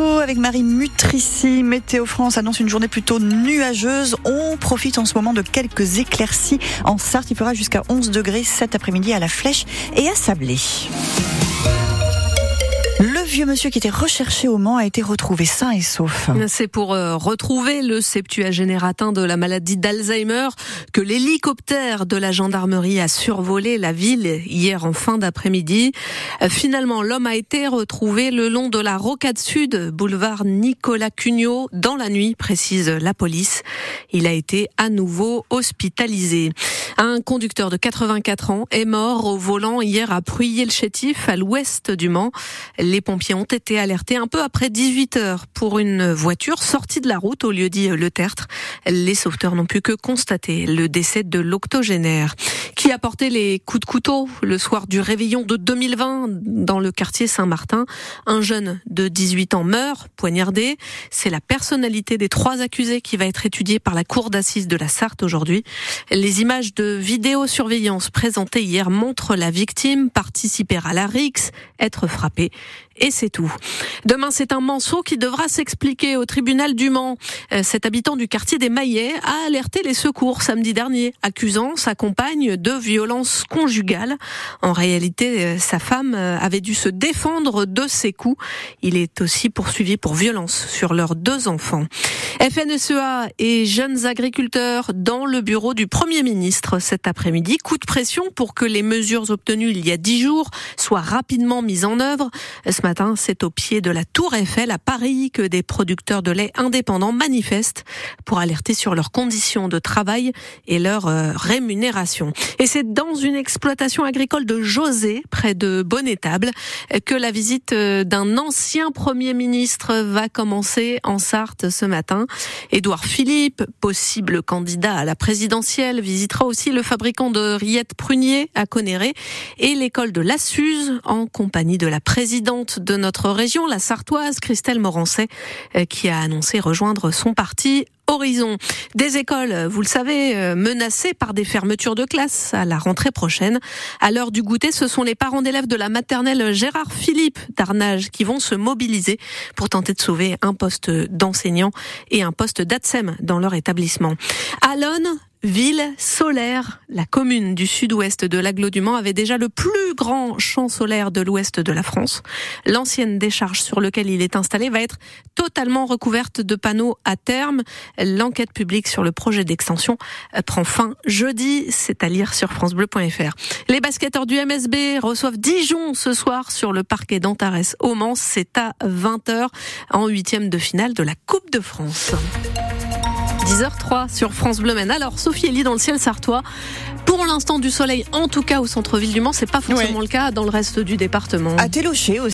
avec Marie Mutrici. Météo France annonce une journée plutôt nuageuse. On profite en ce moment de quelques éclaircies en Sarthe. Il fera jusqu'à 11 degrés cet après-midi à la Flèche et à Sablé vieux monsieur qui était recherché au Mans a été retrouvé sain et sauf. C'est pour euh, retrouver le septuagénaire atteint de la maladie d'Alzheimer que l'hélicoptère de la gendarmerie a survolé la ville hier en fin d'après-midi. Finalement, l'homme a été retrouvé le long de la rocade sud, boulevard Nicolas Cugnot, dans la nuit, précise la police. Il a été à nouveau hospitalisé. Un conducteur de 84 ans est mort au volant hier à Pruyé-le-Chétif, à l'ouest du Mans. Les pompiers ont été alertés un peu après 18 heures pour une voiture sortie de la route au lieu dit Le Tertre. Les sauveteurs n'ont pu que constater le décès de l'octogénaire qui a porté les coups de couteau le soir du réveillon de 2020 dans le quartier Saint-Martin? Un jeune de 18 ans meurt, poignardé. C'est la personnalité des trois accusés qui va être étudiée par la cour d'assises de la Sarthe aujourd'hui. Les images de vidéosurveillance présentées hier montrent la victime participer à la RIX, être frappée et c'est tout. Demain, c'est un manceau qui devra s'expliquer au tribunal du Mans. Euh, cet habitant du quartier des Maillets a alerté les secours samedi dernier, accusant sa compagne de violence conjugale. En réalité, euh, sa femme euh, avait dû se défendre de ses coups. Il est aussi poursuivi pour violence sur leurs deux enfants. FNSEA et jeunes agriculteurs dans le bureau du Premier ministre cet après-midi. Coup de pression pour que les mesures obtenues il y a dix jours soient rapidement mises en œuvre. Ce matin, c'est au pied de la Tour Eiffel à Paris que des producteurs de lait indépendants manifestent pour alerter sur leurs conditions de travail et leur euh, rémunération. Et c'est dans une exploitation agricole de José, près de Bonnétable, que la visite euh, d'un ancien Premier ministre va commencer en Sarthe ce matin. Édouard Philippe, possible candidat à la présidentielle, visitera aussi le fabricant de rillettes prunier à Conéré et l'école de la Suze en compagnie de la présidente de notre région, la Sartoise, Christelle Morancet, euh, qui a annoncé rejoindre son parti Horizon. Des écoles, vous le savez, euh, menacées par des fermetures de classes à la rentrée prochaine. À l'heure du goûter, ce sont les parents d'élèves de la maternelle Gérard Philippe d'Arnage qui vont se mobiliser pour tenter de sauver un poste d'enseignant et un poste d'ATSEM dans leur établissement. Ville solaire, la commune du sud-ouest de l'Aglo du Mans avait déjà le plus grand champ solaire de l'ouest de la France. L'ancienne décharge sur laquelle il est installé va être totalement recouverte de panneaux à terme. L'enquête publique sur le projet d'extension prend fin jeudi, c'est à lire sur francebleu.fr. Les basketteurs du MSB reçoivent Dijon ce soir sur le parquet d'Antares au Mans. C'est à 20h en huitième de finale de la Coupe de France. 10h03 sur France Bleu. Alors, Sophie Elie dans le ciel sartois. Pour l'instant, du soleil, en tout cas au centre-ville du Mans, c'est pas forcément le cas dans le reste du département. À Télocher aussi.